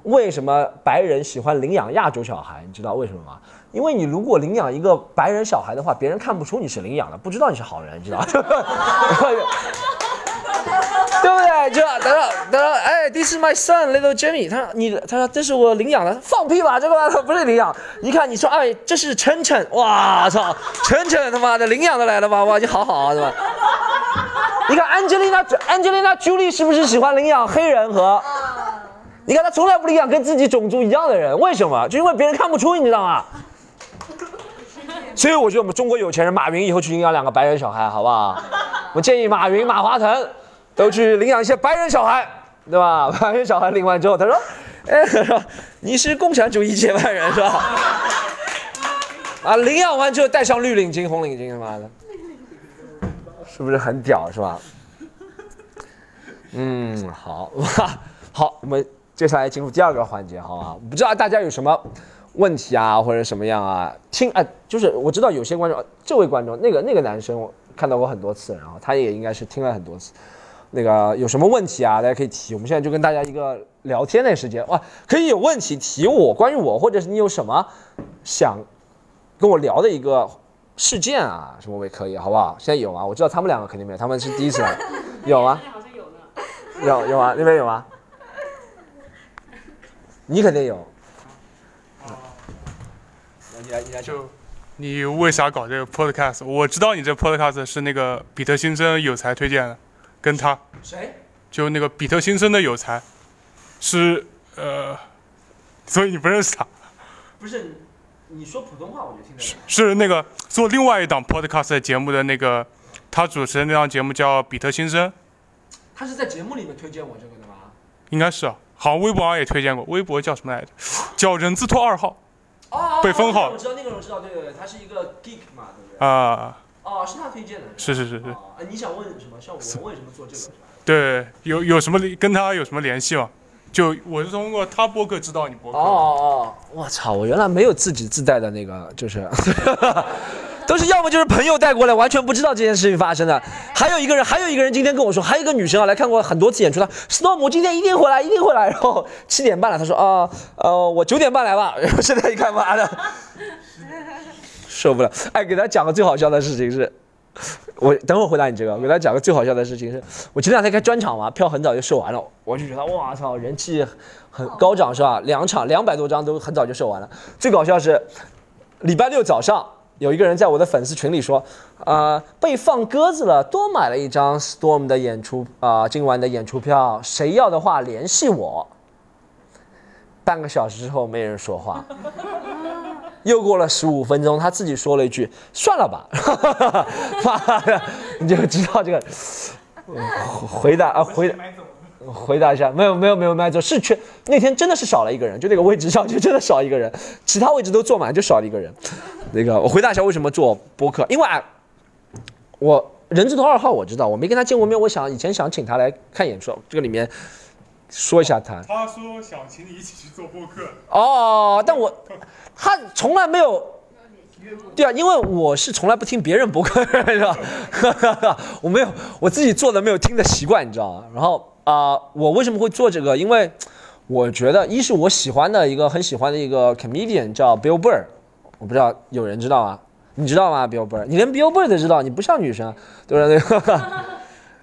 为什么白人喜欢领养亚洲小孩？你知道为什么吗？因为你如果领养一个白人小孩的话，别人看不出你是领养的，不知道你是好人，你知道。对不对？就他说他说哎，This is my son, little Jimmy。他说你他说这是我领养的，放屁吧，这个他不是领养。你看你说哎，这是晨晨，哇操，晨晨他妈的领养的来了吧？哇，你好好啊，对吧？你看 Angelina Angelina Julie 是不是喜欢领养黑人和？你看他从来不领养跟自己种族一样的人，为什么？就因为别人看不出，你知道吗？所以我觉得我们中国有钱人马云以后去领养两个白人小孩，好不好？我建议马云马化腾。都去领养一些白人小孩，对吧？白人小孩领完之后，他说：“哎，他说你是共产主义接班人是吧？”啊，领养完之后戴上绿领巾、红领巾，他妈的，是不是很屌是吧？嗯，好，好，我们接下来进入第二个环节，好吧？不知道大家有什么问题啊，或者什么样啊？听，哎，就是我知道有些观众，这位观众，那个那个男生，我看到过很多次，然后他也应该是听了很多次。那个有什么问题啊？大家可以提。我们现在就跟大家一个聊天的时间哇，可以有问题提我，关于我，或者是你有什么想跟我聊的一个事件啊，什么也可以，好不好？现在有吗？我知道他们两个肯定没有，他们是第一次来，有吗？好 像有呢。有有吗？那边有吗？你肯定有。你来，你来就你为啥搞这个 podcast？我知道你这 podcast 是那个比特新生有才推荐的。跟他谁？就那个比特新生的有才，是呃，所以你不认识他？不是，你说普通话我就听得懂。是那个做另外一档 podcast 节目的那个，他主持的那档节目叫《比特新生》。他是在节目里面推荐我这个的吗？应该是啊，好像微博上也推荐过。微博叫什么来着？叫人字拖二号。哦。被封号。我知道那个人，知道对对对，他是一个 geek 嘛，对不对？啊。哦，是他推荐的。是是是是。哎，你想问什么？像我为什么做这个？对，有有什么跟他有什么联系吗？就我是通过他播客知道你播客。哦哦哦！我操，我原来没有自己自带的那个，就是，都是要么就是朋友带过来，完全不知道这件事情发生的。还有一个人，还有一个人今天跟我说，还有一个女生啊，来看过很多次演出，她 Storm 今天一定回来，一定会来。然后七点半了，她说啊呃我九点半来吧。然后现在一看，妈的，受不了。哎，给大家讲个最好笑的事情是。我等会儿回答你这个，我给大家讲个最好笑的事情是，我前两天开专场嘛，票很早就售完了，我就觉得哇操，人气很高涨是吧？两场两百多张都很早就售完了。最搞笑是，礼拜六早上有一个人在我的粉丝群里说，啊被放鸽子了，多买了一张 Storm 的演出啊今晚的演出票，谁要的话联系我。半个小时之后没人说话。又过了十五分钟，他自己说了一句：“算了吧。”妈的，你就知道这个回答啊，回回答一下，没有没有没有买走，是缺那天真的是少了一个人，就那个位置上就真的少一个人，其他位置都坐满，就少了一个人。那个我回答一下为什么做播客，因为我人字头二号我知道，我没跟他见过面，我想以前想请他来看演出，这个里面。说一下他，他说想请你一起去做播客。哦，但我他从来没有，对啊，因为我是从来不听别人播客，是吧？我没有我自己做的没有听的习惯，你知道吗？然后啊，我为什么会做这个？因为我觉得一是我喜欢的一个很喜欢的一个 comedian 叫 Bill Burr，我不知道有人知道吗？你知道吗？Bill Burr，你连 Bill Burr 都知道，你不像女生，对不对？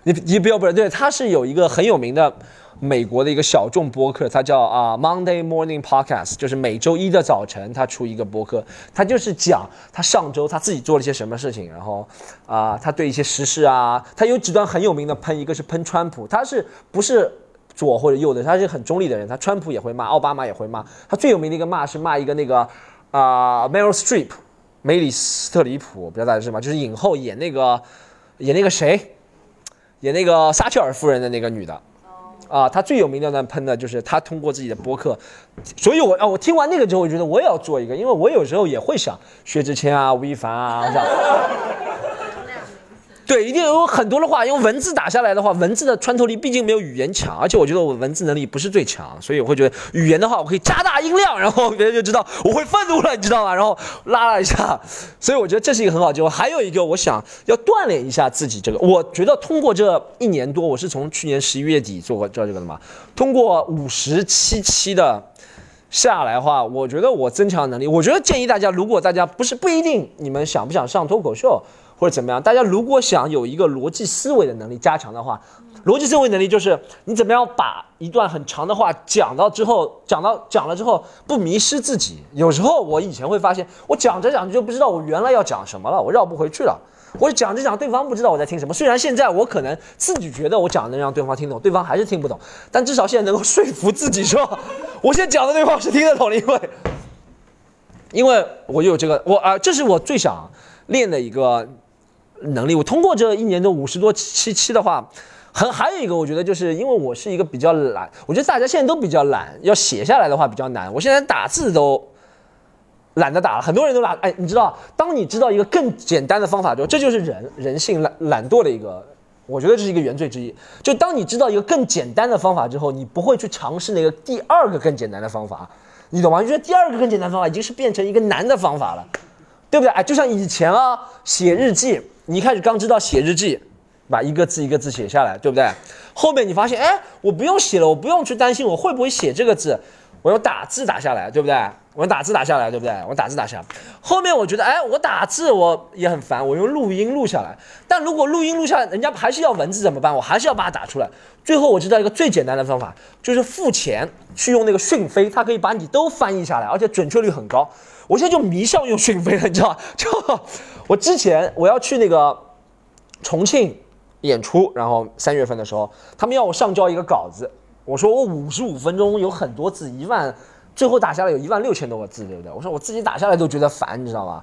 你你 Bill Burr，对，他是有一个很有名的。美国的一个小众播客，他叫啊 Monday Morning Podcast，就是每周一的早晨他出一个播客，他就是讲他上周他自己做了些什么事情，然后啊他对一些时事啊，他有几段很有名的喷，一个是喷川普，他是不是左或者右的，他是很中立的人，他川普也会骂，奥巴马也会骂，他最有名的一个骂是骂一个那个啊 Meryl Streep，梅里斯特里普，不知道大家知道吗？就是影后演那个演那个谁，演那个撒切尔夫人的那个女的。啊，他最有名的那喷的就是他通过自己的播客，所以我啊，我听完那个之后，我觉得我也要做一个，因为我有时候也会想薛之谦啊、吴亦凡啊这样。对，一定有很多的话，用文字打下来的话，文字的穿透力毕竟没有语言强，而且我觉得我文字能力不是最强，所以我会觉得语言的话，我可以加大音量，然后别人就知道我会愤怒了，你知道吗？然后拉了一下，所以我觉得这是一个很好机会。还有一个，我想要锻炼一下自己这个，我觉得通过这一年多，我是从去年十一月底做过做这个的嘛，通过五十七期的下来的话，我觉得我增强能力。我觉得建议大家，如果大家不是不一定你们想不想上脱口秀。或者怎么样？大家如果想有一个逻辑思维的能力加强的话，逻辑思维能力就是你怎么样把一段很长的话讲到之后，讲到讲了之后不迷失自己。有时候我以前会发现，我讲着讲着就不知道我原来要讲什么了，我绕不回去了。我讲着讲，对方不知道我在听什么。虽然现在我可能自己觉得我讲的能让对方听懂，对方还是听不懂，但至少现在能够说服自己说，我现在讲的对方是听得懂的，因为因为我有这个，我啊，这是我最想练的一个。能力，我通过这一年的五十多期期的话，很还有一个，我觉得就是因为我是一个比较懒，我觉得大家现在都比较懒，要写下来的话比较难。我现在打字都懒得打了，很多人都懒。哎，你知道，当你知道一个更简单的方法之后，这就是人人性懒懒惰的一个，我觉得这是一个原罪之一。就当你知道一个更简单的方法之后，你不会去尝试那个第二个更简单的方法，你懂吗？就觉得第二个更简单方法已经是变成一个难的方法了，对不对？哎，就像以前啊，写日记。你一开始刚知道写日记，把一个字一个字写下来，对不对？后面你发现，哎，我不用写了，我不用去担心我会不会写这个字，我用打字打下来，对不对？我用打字打下来，对不对？我打字打下来。后面我觉得，哎，我打字我也很烦，我用录音录下来。但如果录音录下来，人家还是要文字怎么办？我还是要把它打出来。最后我知道一个最简单的方法，就是付钱去用那个讯飞，它可以把你都翻译下来，而且准确率很高。我现在就迷上用讯飞了，你知道就我之前我要去那个重庆演出，然后三月份的时候，他们要我上交一个稿子，我说我五十五分钟有很多字，一万，最后打下来有一万六千多个字，对不对？我说我自己打下来都觉得烦，你知道吗？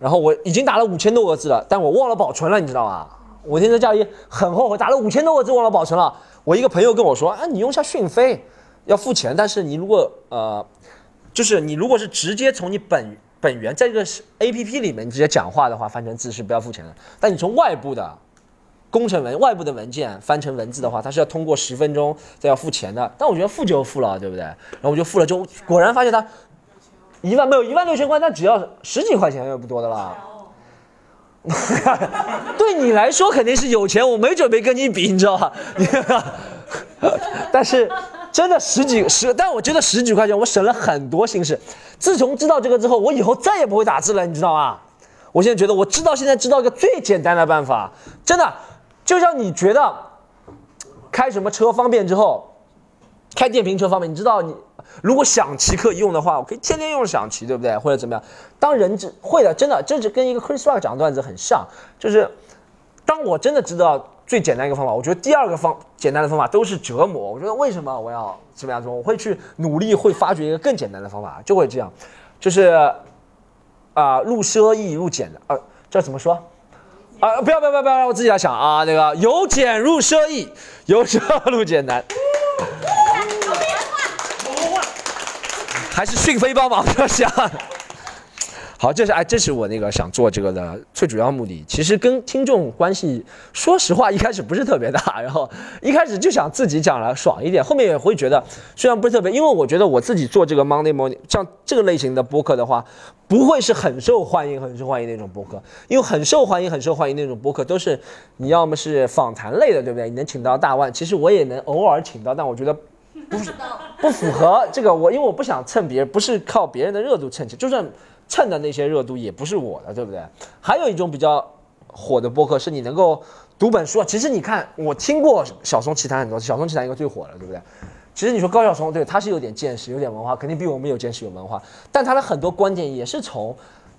然后我已经打了五千多个字了，但我忘了保存了，你知道吗？我现在家里很后悔，打了五千多个字忘了保存了。我一个朋友跟我说，啊，你用下讯飞，要付钱，但是你如果呃。就是你如果是直接从你本本源在这个 A P P 里面你直接讲话的话，翻成字是不要付钱的。但你从外部的工程文、外部的文件翻成文字的话，它是要通过十分钟再要付钱的。但我觉得付就付了，对不对？然后我就付了，就果然发现它一万没有一万六千块，那只要十几块钱也不多的了。对你来说肯定是有钱，我没准备跟你比，你知道吧？但是真的十几十，但我觉得十几块钱我省了很多心事。自从知道这个之后，我以后再也不会打字了，你知道吗？我现在觉得我知道现在知道一个最简单的办法，真的就像你觉得开什么车方便之后，开电瓶车方便，你知道你如果想骑可以用的话，我可以天天用想骑，对不对？或者怎么样？当人只会的，真的这是跟一个 Chris Rock 讲的段子很像，就是当我真的知道最简单一个方法，我觉得第二个方简单的方法都是折磨。我觉得为什么我要怎么样做？我会去努力，会发掘一个更简单的方法，就会这样，就是啊，入奢易入俭的，呃，这怎么说？啊，不要不要不要不要，让我自己来想啊，那个由俭入奢易，由奢入俭难。还是讯飞帮忙着想。好，这是哎，这是我那个想做这个的最主要目的。其实跟听众关系，说实话一开始不是特别大，然后一开始就想自己讲了爽一点，后面也会觉得虽然不是特别，因为我觉得我自己做这个 Monday Morning 像这个类型的播客的话，不会是很受欢迎、很受欢迎那种播客，因为很受欢迎、很受欢迎那种播客都是你要么是访谈类的，对不对？你能请到大腕，其实我也能偶尔请到，但我觉得。不是 不符合这个我，因为我不想蹭别人，不是靠别人的热度蹭起，就算蹭的那些热度也不是我的，对不对？还有一种比较火的播客是你能够读本书啊。其实你看，我听过小松奇谈很多，小松奇谈应该最火了，对不对？其实你说高晓松，对，他是有点见识，有点文化，肯定比我们有见识有文化，但他的很多观点也是从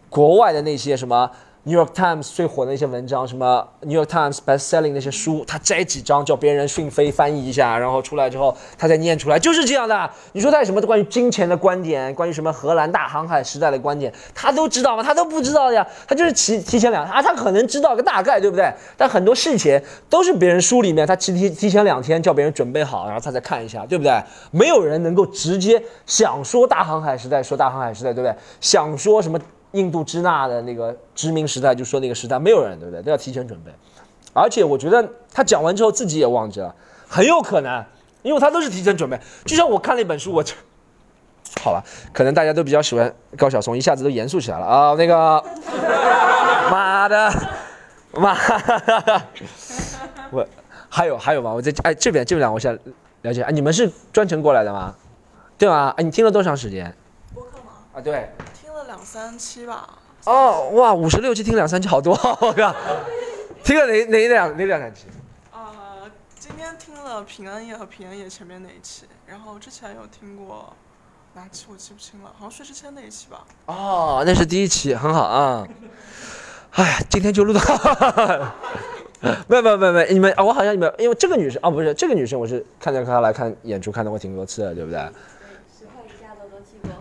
国外的那些什么。New York Times 最火的那些文章，什么 New York Times best selling 那些书，他摘几张叫别人讯飞翻译一下，然后出来之后他再念出来，就是这样的。你说他有什么关于金钱的观点，关于什么荷兰大航海时代的观点，他都知道吗？他都不知道呀。他就是提提前两啊，他可能知道个大概，对不对？但很多事情都是别人书里面，他提提提前两天叫别人准备好，然后他再看一下，对不对？没有人能够直接想说大航海时代说大航海时代，对不对？想说什么？印度支那的那个殖民时代，就说那个时代没有人，对不对？都要提前准备。而且我觉得他讲完之后自己也忘记了，很有可能，因为他都是提前准备。就像我看了一本书，我，好吧，可能大家都比较喜欢高晓松，一下子都严肃起来了啊。那个，妈的，妈，我还有还有吗？我在哎这边这边两，我想了解。哎，你们是专程过来的吗？对吗？哎，你听了多长时间？播客吗？啊，对。两三期吧。哦，哇，五十六期听两三期，好多，我靠！听了哪哪两哪两三期？啊，今天听了平安夜和平安夜前面那一期，然后之前有听过哪期我记不清了，好像薛之谦那一期吧。哦，那是第一期，很好啊。哎，今天就录到。没有没有没有没有，你们啊，我好像你们，因为这个女生啊，不是这个女生，我是看见她来看演出看到过挺多次的，对不对？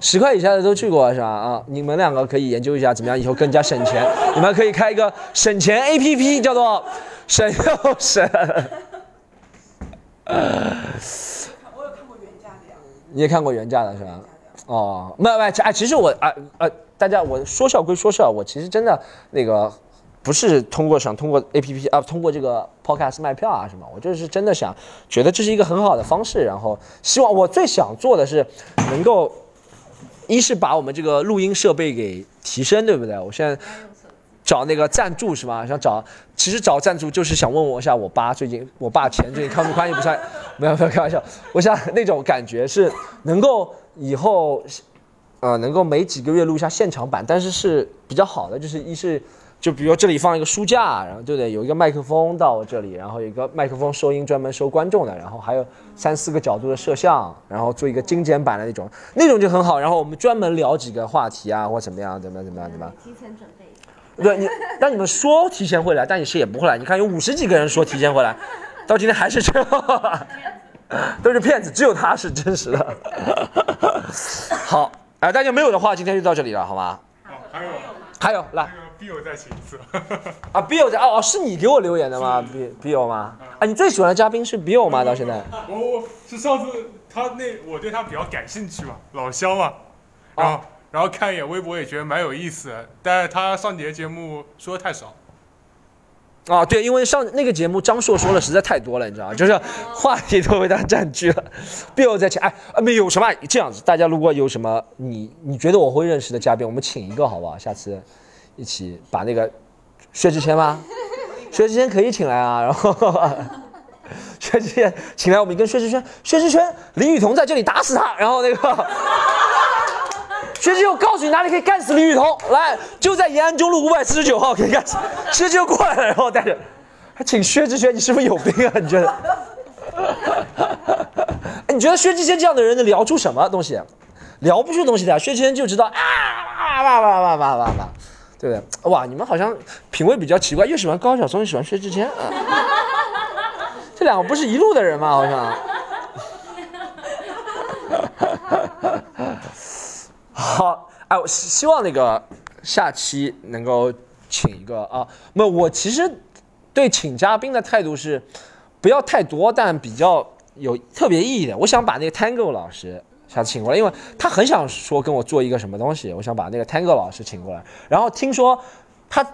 十块以下的都去过是吧？啊，你们两个可以研究一下怎么样以后更加省钱。你们可以开一个省钱 APP，叫做省又省。我有看过原价的呀。你也看过原价的是吧？哦，没有没有，哎，其实我啊呃，大家我说笑归说笑，我其实真的那个不是通过想通过 APP 啊，通过这个 Podcast 卖票啊什么，我就是真的想觉得这是一个很好的方式，然后希望我最想做的是能够。一是把我们这个录音设备给提升，对不对？我现在找那个赞助是吧？想找，其实找赞助就是想问我一下，我爸最近，我爸钱最近看不宽裕不算，没有没有开玩笑。我想那种感觉是能够以后，呃，能够每几个月录一下现场版，但是是比较好的，就是一是。就比如这里放一个书架，然后对不对？有一个麦克风到我这里，然后有一个麦克风收音专门收观众的，然后还有三四个角度的摄像，然后做一个精简版的那种，那种就很好。然后我们专门聊几个话题啊，或怎么样，怎么样，怎么样，怎么样？提前准备。对你，让你们说提前会来，但你是也不会来。你看有五十几个人说提前会来，到今天还是这样，都是骗子，只有他是真实的。好，哎，大家没有的话，今天就到这里了，好吗？好，还有，还有，来。Bill 再请一次啊，Bill 在哦哦，是你给我留言的吗？Bill Bill 吗？啊，你最喜欢的嘉宾是 Bill 吗？到现在？我我是上次他那我对他比较感兴趣嘛，老乡嘛，然后然后看一眼微博也觉得蛮有意思，但是他上节节目说的太少。啊，对，因为上那个节目张硕说的实在太多了，你知道吗？就是话题都被他占据了。Bill 在请，哎，没有什么这样子，大家如果有什么你你觉得我会认识的嘉宾，我们请一个好不好？下次。一起把那个薛之谦吗？薛之谦可以请来啊，然后薛之谦请来，我们跟薛之谦，薛之谦，李雨桐在这里打死他，然后那个。薛之谦，我告诉你哪里可以干死李雨桐，来，就在延安中路五百四十九号可以干死。薛之谦过来了，然后带着，还请薛之谦，你是不是有病啊？你觉得？哎，你觉得薛之谦这样的人能聊出什么东西？聊不出东西的。薛之谦就知道啊哇哇哇哇哇哇哇，对不对？哇，你们好像品味比较奇怪，又喜欢高晓松，又喜欢薛之谦啊。这两个不是一路的人吗？好像。好，哎，我希希望那个下期能够请一个啊，那，我其实对请嘉宾的态度是不要太多，但比较有特别意义的。我想把那个 Tango 老师下次请过来，因为他很想说跟我做一个什么东西，我想把那个 Tango 老师请过来。然后听说他，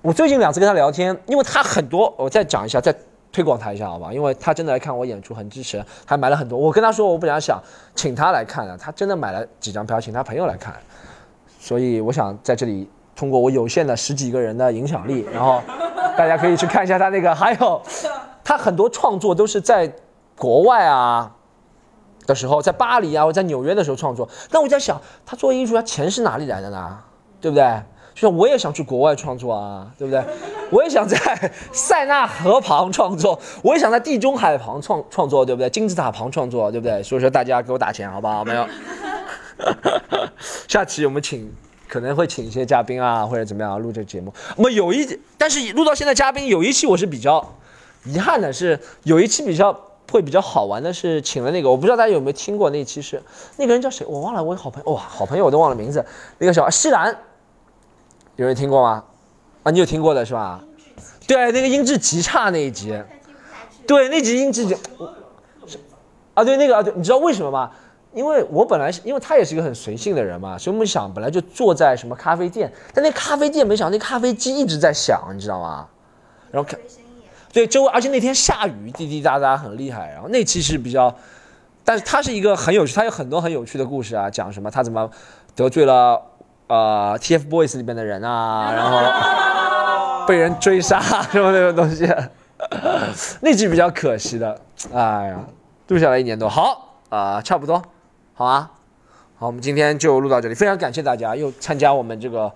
我最近两次跟他聊天，因为他很多，我再讲一下，再推广他一下好吧？因为他真的来看我演出，很支持，还买了很多。我跟他说，我本来想请他来看的，他真的买了几张票，请他朋友来看。所以我想在这里通过我有限的十几个人的影响力，然后大家可以去看一下他那个，还有他很多创作都是在国外啊的时候，在巴黎啊或在纽约的时候创作。那我在想，他做艺术家钱是哪里来的呢？对不对？就像我也想去国外创作啊，对不对？我也想在 塞纳河旁创作，我也想在地中海旁创创作，对不对？金字塔旁创作，对不对？所以说大家给我打钱，好不好？没有。下期我们请可能会请一些嘉宾啊，或者怎么样录这个节目。那么有一，但是录到现在嘉宾有一期我是比较遗憾的，是有一期比较会比较好玩的是请了那个，我不知道大家有没有听过那期是那个人叫谁，我忘了，我好朋友哇，好朋友我都忘了名字，那个小西兰，有人听过吗？啊，你有听过的是吧？对，那个音质极差那一集，对，那集音质就啊，对那个啊，对，你知道为什么吗？因为我本来是因为他也是一个很随性的人嘛，所以我们想本来就坐在什么咖啡店，但那咖啡店没想那咖啡机一直在响，你知道吗？然后看，对，周围而且那天下雨，滴滴答答很厉害。然后那期是比较，但是它是一个很有趣，它有很多很有趣的故事啊，讲什么他怎么得罪了呃 TFBOYS 里边的人啊，然后 被人追杀什么那种东西，那集比较可惜的，哎呀，录下来一年多，好啊、差不多。好啊，好，我们今天就录到这里，非常感谢大家又参加我们这个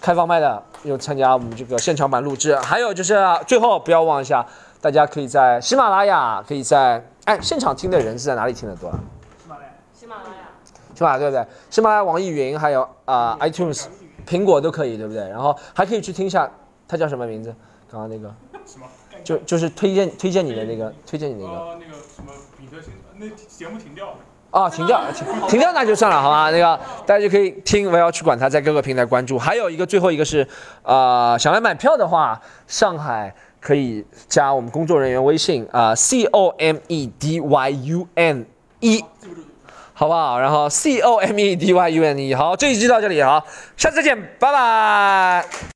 开放麦的，又参加我们这个现场版录制，还有就是最后不要忘一下，大家可以在喜马拉雅，可以在哎现场听的人是在哪里听的多啊？喜马拉雅，喜马拉雅对不对？喜马拉雅、网易云还有啊、iTunes、苹果都可以，对不对？然后还可以去听一下，它叫什么名字？刚刚那个什么？就就是推荐推荐你的那个推荐你那个。呃，那个什么彼得星，那节目停掉了。啊，停掉，停停掉那就算了，好吧？那个大家就可以听，不要去管它，在各个平台关注。还有一个，最后一个是，呃，想来买票的话，上海可以加我们工作人员微信啊、c O M E D Y U N E，好不好？然后 C O M E D Y U N E，好，这一期到这里，好，下次再见，拜拜。